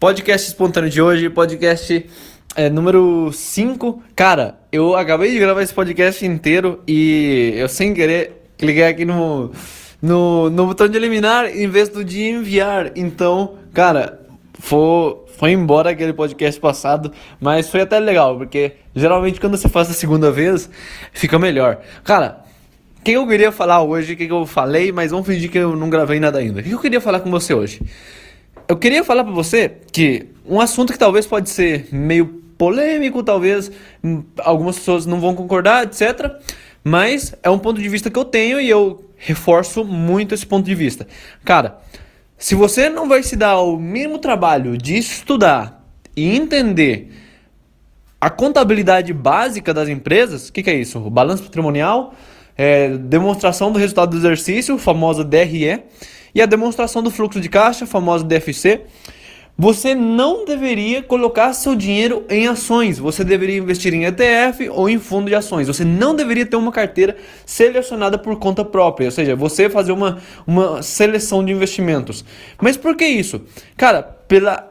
Podcast espontâneo de hoje, podcast é, número 5. Cara, eu acabei de gravar esse podcast inteiro e eu sem querer cliquei aqui no, no, no botão de eliminar em vez do de enviar. Então, cara, foi, foi embora aquele podcast passado, mas foi até legal, porque geralmente quando você faz a segunda vez, fica melhor. Cara, o que eu queria falar hoje, o que eu falei, mas vamos fingir que eu não gravei nada ainda. O que eu queria falar com você hoje? Eu queria falar para você que um assunto que talvez pode ser meio polêmico, talvez hum, algumas pessoas não vão concordar, etc. Mas é um ponto de vista que eu tenho e eu reforço muito esse ponto de vista. Cara, se você não vai se dar o mínimo trabalho de estudar e entender a contabilidade básica das empresas, o que, que, é isso? O balanço patrimonial, é, demonstração do resultado do exercício, famosa DRE, e a demonstração do fluxo de caixa, famosa DFC. Você não deveria colocar seu dinheiro em ações. Você deveria investir em ETF ou em fundo de ações. Você não deveria ter uma carteira selecionada por conta própria. Ou seja, você fazer uma, uma seleção de investimentos. Mas por que isso? Cara, pela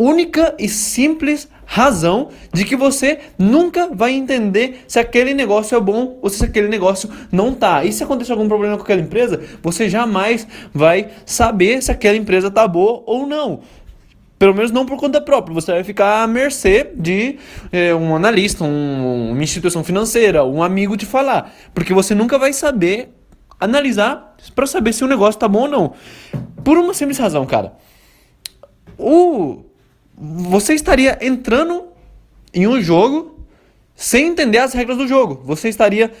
única e simples razão de que você nunca vai entender se aquele negócio é bom ou se aquele negócio não tá. E se acontecer algum problema com aquela empresa, você jamais vai saber se aquela empresa tá boa ou não. Pelo menos não por conta própria. Você vai ficar à mercê de é, um analista, um, uma instituição financeira, um amigo te falar. Porque você nunca vai saber analisar para saber se o negócio tá bom ou não. Por uma simples razão, cara. O, você estaria entrando em um jogo sem entender as regras do jogo. Você estaria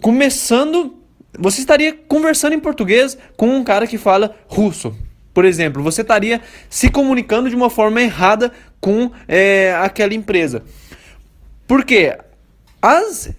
começando. Você estaria conversando em português com um cara que fala russo. Por exemplo, você estaria se comunicando de uma forma errada com é, aquela empresa. Por quê? As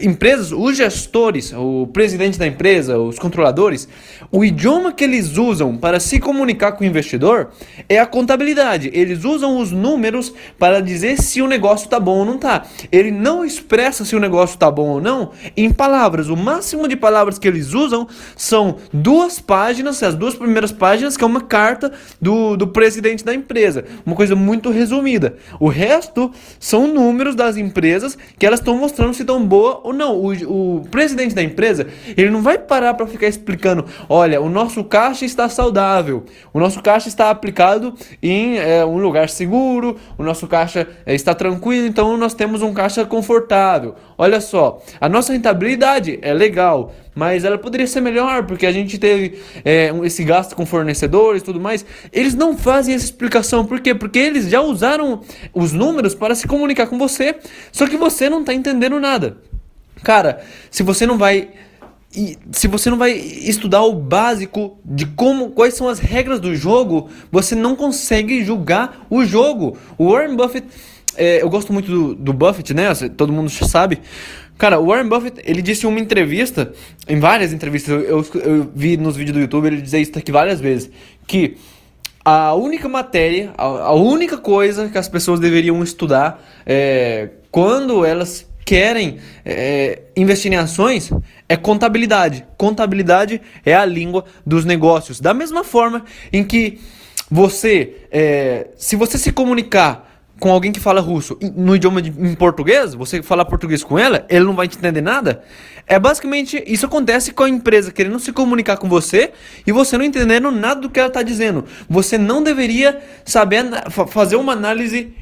empresas, os gestores, o presidente da empresa, os controladores, o idioma que eles usam para se comunicar com o investidor é a contabilidade. Eles usam os números para dizer se o negócio está bom ou não está. Ele não expressa se o negócio está bom ou não em palavras. O máximo de palavras que eles usam são duas páginas, as duas primeiras páginas, que é uma carta do, do presidente da empresa. Uma coisa muito resumida. O resto são números das empresas que elas estão mostrando se estão boas ou não. O, o presidente da empresa, ele não vai parar para ficar explicando, olha, o nosso caixa está saudável, o nosso caixa está aplicado em é, um lugar seguro, o nosso caixa é, está tranquilo, então nós temos um caixa confortável. Olha só, a nossa rentabilidade é legal, mas ela poderia ser melhor porque a gente teve é, esse gasto com fornecedores tudo mais. Eles não fazem essa explicação, por quê? Porque eles já usaram os números para se comunicar com você, só que você não está entendendo nada. Cara, se você não vai e se você não vai estudar o básico de como quais são as regras do jogo, você não consegue julgar o jogo. O Warren Buffett, é, eu gosto muito do, do Buffett, né? Todo mundo sabe. Cara, o Warren Buffett, ele disse em uma entrevista, em várias entrevistas, eu, eu, vi nos vídeos do YouTube ele dizer isso aqui várias vezes, que a única matéria, a, a única coisa que as pessoas deveriam estudar é, quando elas querem é, investir em ações é contabilidade. Contabilidade é a língua dos negócios. Da mesma forma em que você, é, se você se comunicar com alguém que fala russo no idioma de, em português, você falar português com ela, ele não vai te entender nada. É basicamente isso acontece com a empresa querendo se comunicar com você e você não entendendo nada do que ela está dizendo. Você não deveria saber fazer uma análise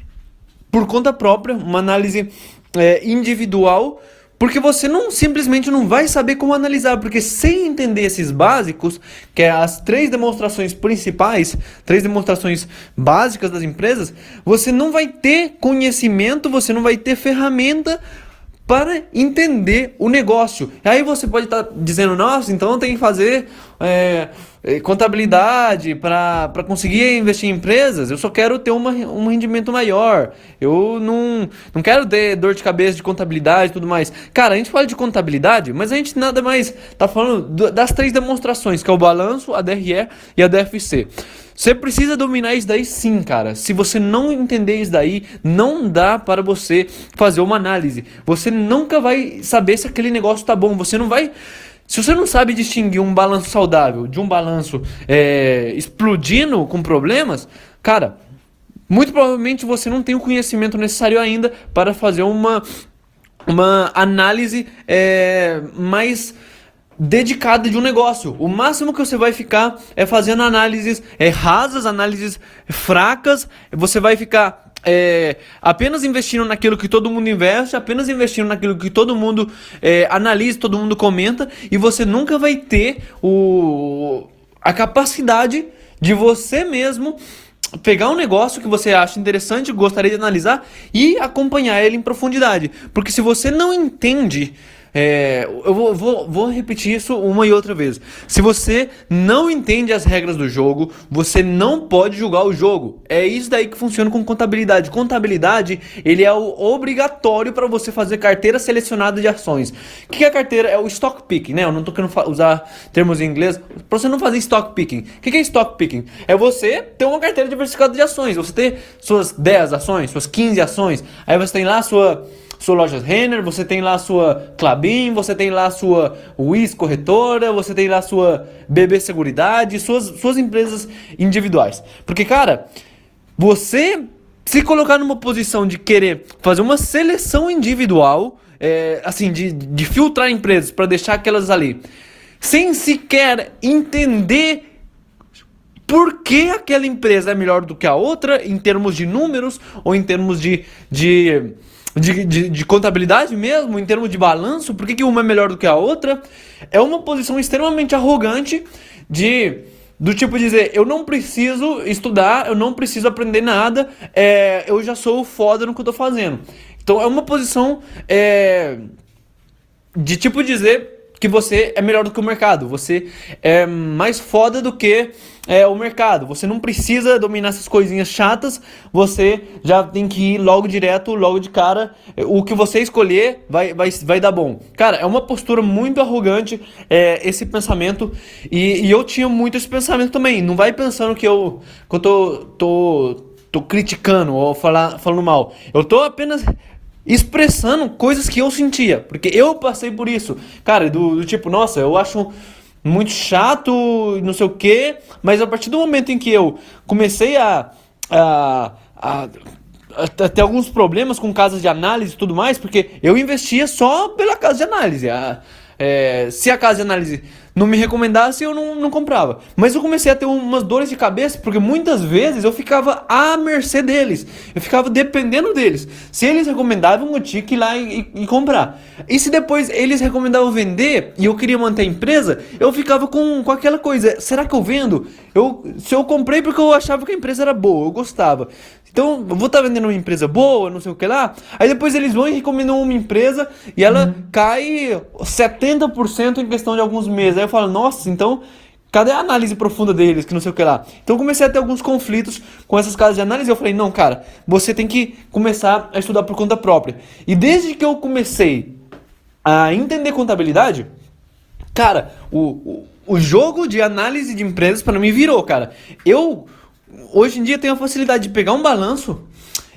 por conta própria, uma análise é, individual, porque você não simplesmente não vai saber como analisar, porque sem entender esses básicos, que é as três demonstrações principais, três demonstrações básicas das empresas, você não vai ter conhecimento, você não vai ter ferramenta para entender o negócio. Aí você pode estar tá dizendo, nossa, então tem que fazer é contabilidade para conseguir investir em empresas. Eu só quero ter uma, um rendimento maior. Eu não, não quero ter dor de cabeça de contabilidade e tudo mais. Cara, a gente fala de contabilidade, mas a gente nada mais está falando das três demonstrações, que é o balanço, a DRE e a DFC. Você precisa dominar isso daí sim, cara. Se você não entender isso daí, não dá para você fazer uma análise. Você nunca vai saber se aquele negócio tá bom. Você não vai Se você não sabe distinguir um balanço saudável de um balanço é, explodindo com problemas, cara, muito provavelmente você não tem o conhecimento necessário ainda para fazer uma, uma análise é, mais dedicada de um negócio. O máximo que você vai ficar é fazendo análises é, rasas, análises fracas. Você vai ficar é, apenas investindo naquilo que todo mundo investe, apenas investindo naquilo que todo mundo é, analisa, todo mundo comenta, e você nunca vai ter o, a capacidade de você mesmo pegar um negócio que você acha interessante, gostaria de analisar e acompanhar ele em profundidade. Porque se você não entende é, eu vou, vou, vou, repetir isso uma e outra vez. Se você não entende as regras do jogo, você não pode julgar o jogo. É isso daí que funciona com contabilidade. Contabilidade, ele é o obrigatório para você fazer carteira selecionada de ações. O que é carteira? É o stock picking, né? Eu não tô querendo usar termos em inglês. Para você não fazer stock picking. O que é stock picking? É você ter uma carteira diversificada de ações. Você ter suas 10 ações, suas 15 ações. Aí você tem lá a sua sua loja Renner, você tem lá a sua Clabin, você tem lá a sua Wiz Corretora, você tem lá a sua BB Seguridade, suas, suas empresas individuais. Porque, cara, você se colocar numa posição de querer fazer uma seleção individual, é, assim, de, de filtrar empresas para deixar aquelas ali, sem sequer entender por que aquela empresa é melhor do que a outra em termos de números ou em termos de, de de, de, de, contabilidade mesmo, em termos de balanço, por que, que uma é melhor do que a outra? É uma posição extremamente arrogante de do tipo dizer, eu não preciso estudar, eu não preciso aprender nada, é, eu já sou foda no que eu tô fazendo. Então é uma posição é, de tipo dizer que você é melhor do que o mercado, você é mais foda do que é, o mercado. Você não precisa dominar essas coisinhas chatas, você já tem que ir logo direto, logo de cara. O que você escolher vai, vai, vai dar bom. Cara, é uma postura muito arrogante é, esse pensamento, e, e, eu tinha muito esse pensamento também. Não vai pensando que eu, que eu tô, tô, tô criticando ou falar, falando mal. Eu tô apenas expressando coisas que eu sentia, porque eu passei por isso. Cara, do, do tipo, nossa, eu acho muito chato, não sei o quê, mas a partir do momento em que eu comecei a, a, a, ter alguns problemas com casas de análise e tudo mais, porque eu investia só pela casa de análise. A, é, se a casa de análise não me recomendasse, eu não, não comprava. Mas eu comecei a ter umas dores de cabeça, porque muitas vezes eu ficava à mercê deles. Eu ficava dependendo deles. Se eles recomendavam, eu tinha que ir lá e, e, e comprar. E se depois eles recomendavam vender e eu queria manter a empresa, eu ficava com, com aquela coisa: será que eu vendo? Eu, se eu comprei porque eu achava que a empresa era boa, eu gostava. Então, eu vou estar tá vendendo uma empresa boa, não sei o que lá. Aí depois eles vão e recomendam uma empresa e ela uhum. cai 70% em questão de alguns meses. Aí eu falo, nossa, então cadê a análise profunda deles, que não sei o que lá. Então comecei a ter alguns conflitos com essas casas de análise. Eu falei, não, cara, você tem que começar a estudar por conta própria. E desde que eu comecei a entender contabilidade, cara, o, o, o jogo de análise de empresas para mim virou, cara. Eu hoje em dia tenho a facilidade de pegar um balanço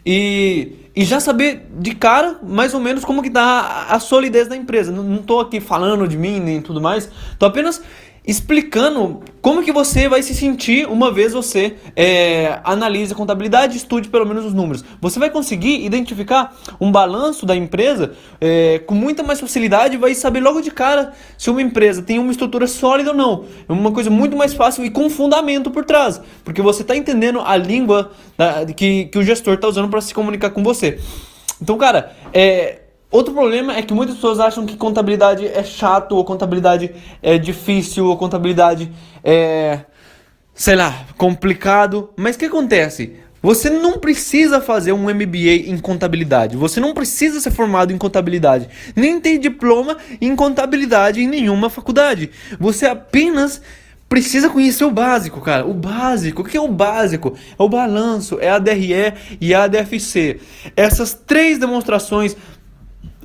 e, e já saber de cara mais ou menos como que tá a, solidez da empresa. Não, não tô aqui falando de mim nem tudo mais, tô apenas explicando como que você vai se sentir uma vez você é, a contabilidade, estude pelo menos os números. Você vai conseguir identificar um balanço da empresa é, com muita mais facilidade, vai saber logo de cara se uma empresa tem uma estrutura sólida ou não. É uma coisa muito mais fácil e com fundamento por trás, porque você está entendendo a língua da, que, que o gestor está usando para se comunicar com você. Então, cara, é, Outro problema é que muitas pessoas acham que contabilidade é chato, ou contabilidade é difícil, ou contabilidade é, sei lá, complicado. Mas o que acontece? Você não precisa fazer um MBA em contabilidade. Você não precisa ser formado em contabilidade. Nem ter diploma em contabilidade em nenhuma faculdade. Você apenas precisa conhecer o básico, cara. O básico. O que é o básico? É o balanço, é a DRE e a DFC. Essas três demonstrações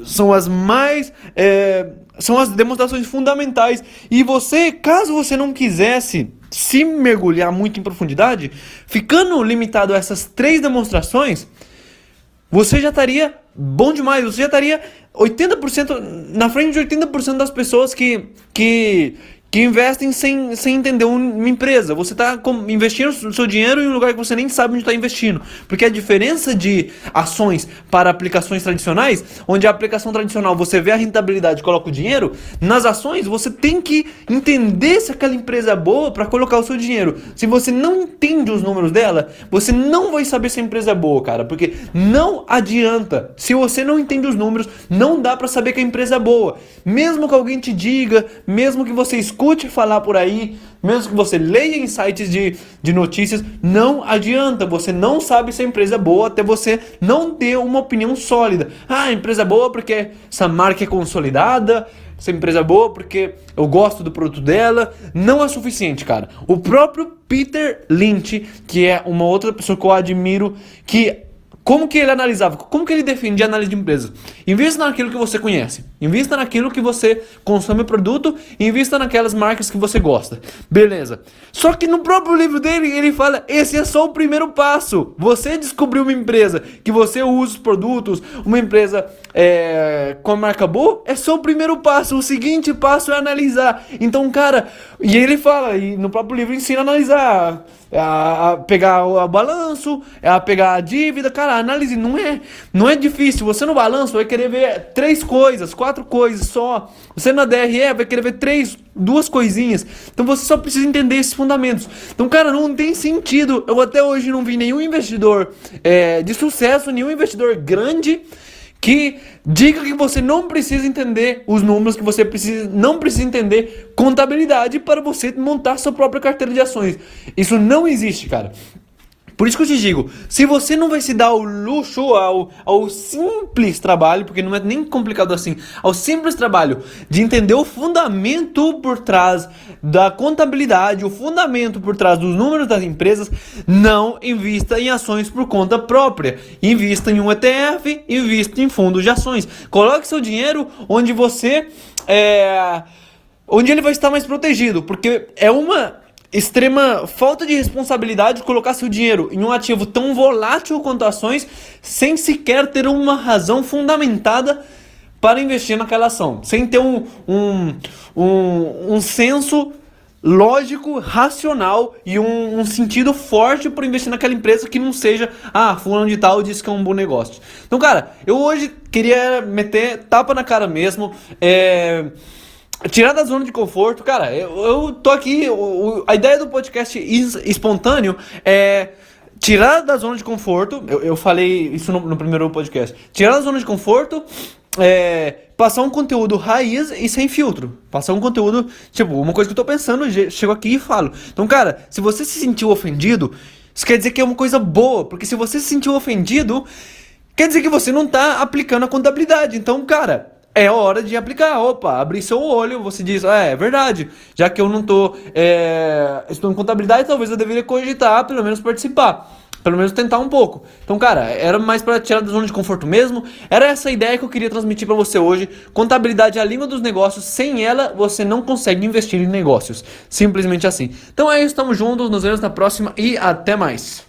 são as mais. É, são as demonstrações fundamentais. E você, caso você não quisesse se mergulhar muito em profundidade, ficando limitado a essas três demonstrações, você já estaria bom demais. Você já estaria 80% na frente de 80% das pessoas que, que, que investem sem, sem entender uma empresa. Você está investindo o seu dinheiro em um lugar que você nem sabe onde está investindo. Porque a diferença de ações para aplicações tradicionais, onde a aplicação tradicional você vê a rentabilidade e coloca o dinheiro, nas ações você tem que entender se aquela empresa é boa para colocar o seu dinheiro. Se você não entende os números dela, você não vai saber se a empresa é boa, cara. Porque não adianta. Se você não entende os números, não dá para saber que a empresa é boa. Mesmo que alguém te diga, mesmo que você escute escute falar por aí, mesmo que você leia em sites de, de notícias, não adianta. Você não sabe se a empresa é boa até você não ter uma opinião sólida. Ah, a empresa é boa porque essa marca é consolidada, essa empresa é boa porque eu gosto do produto dela. Não é suficiente, cara. O próprio Peter Lynch, que é uma outra pessoa que eu admiro, que como que ele analisava? Como que ele defendia a análise de empresa? Invista naquilo que você conhece. Invista naquilo que você consome produto. Invista naquelas marcas que você gosta. Beleza. Só que no próprio livro dele, ele fala: esse é só o primeiro passo. Você descobriu uma empresa que você usa os produtos, uma empresa é, com a marca boa, é só o primeiro passo. O seguinte passo é analisar. Então, cara, e ele fala, e no próprio livro ensina a analisar a, a pegar o balanço, é a pegar a dívida. Cara, a análise não é, não é difícil. Você no balanço vai querer ver três coisas, quatro coisas só. Você na DRE vai querer ver três, duas coisinhas. Então você só precisa entender esses fundamentos. Então, cara, não tem sentido. Eu até hoje não vi nenhum investidor é, de sucesso, nenhum investidor grande que diga que você não precisa entender os números, que você precisa, não precisa entender contabilidade para você montar sua própria carteira de ações. Isso não existe, cara. Por isso que eu te digo, se você não vai se dar o luxo ao, ao simples trabalho, porque não é nem complicado assim, ao simples trabalho de entender o fundamento por trás da contabilidade, o fundamento por trás dos números das empresas, não invista em ações por conta própria. Invista em um ETF, invista em fundos de ações. Coloque seu dinheiro onde você é, onde ele vai estar mais protegido, porque é uma extrema falta de responsabilidade colocar seu dinheiro em um ativo tão volátil quanto ações sem sequer ter uma razão fundamentada para investir naquela ação, sem ter um, um, um, um senso lógico, racional e um, um, sentido forte para investir naquela empresa que não seja, ah, fulano de tal disse que é um bom negócio. Então, cara, eu hoje queria meter tapa na cara mesmo, é Tirar da zona de conforto, cara, eu, eu tô aqui. O, a ideia do podcast espontâneo é tirar da zona de conforto. Eu, eu falei isso no, no, primeiro podcast. Tirar da zona de conforto, é, passar um conteúdo raiz e sem filtro. Passar um conteúdo, tipo, uma coisa que eu tô pensando, chego aqui e falo. Então, cara, se você se sentiu ofendido, isso quer dizer que é uma coisa boa, porque se você se sentiu ofendido, quer dizer que você não tá aplicando a contabilidade. Então, cara é hora de aplicar. Opa, abrir seu olho, você diz, ah, é verdade, já que eu não tô é, estudando contabilidade, talvez eu deveria cogitar, pelo menos participar. Pelo menos tentar um pouco. Então, cara, era mais para tirar da zona de conforto mesmo. Era essa ideia que eu queria transmitir para você hoje. Contabilidade é a língua dos negócios. Sem ela, você não consegue investir em negócios. Simplesmente assim. Então é isso, tamo juntos. Nos vemos na próxima e até mais.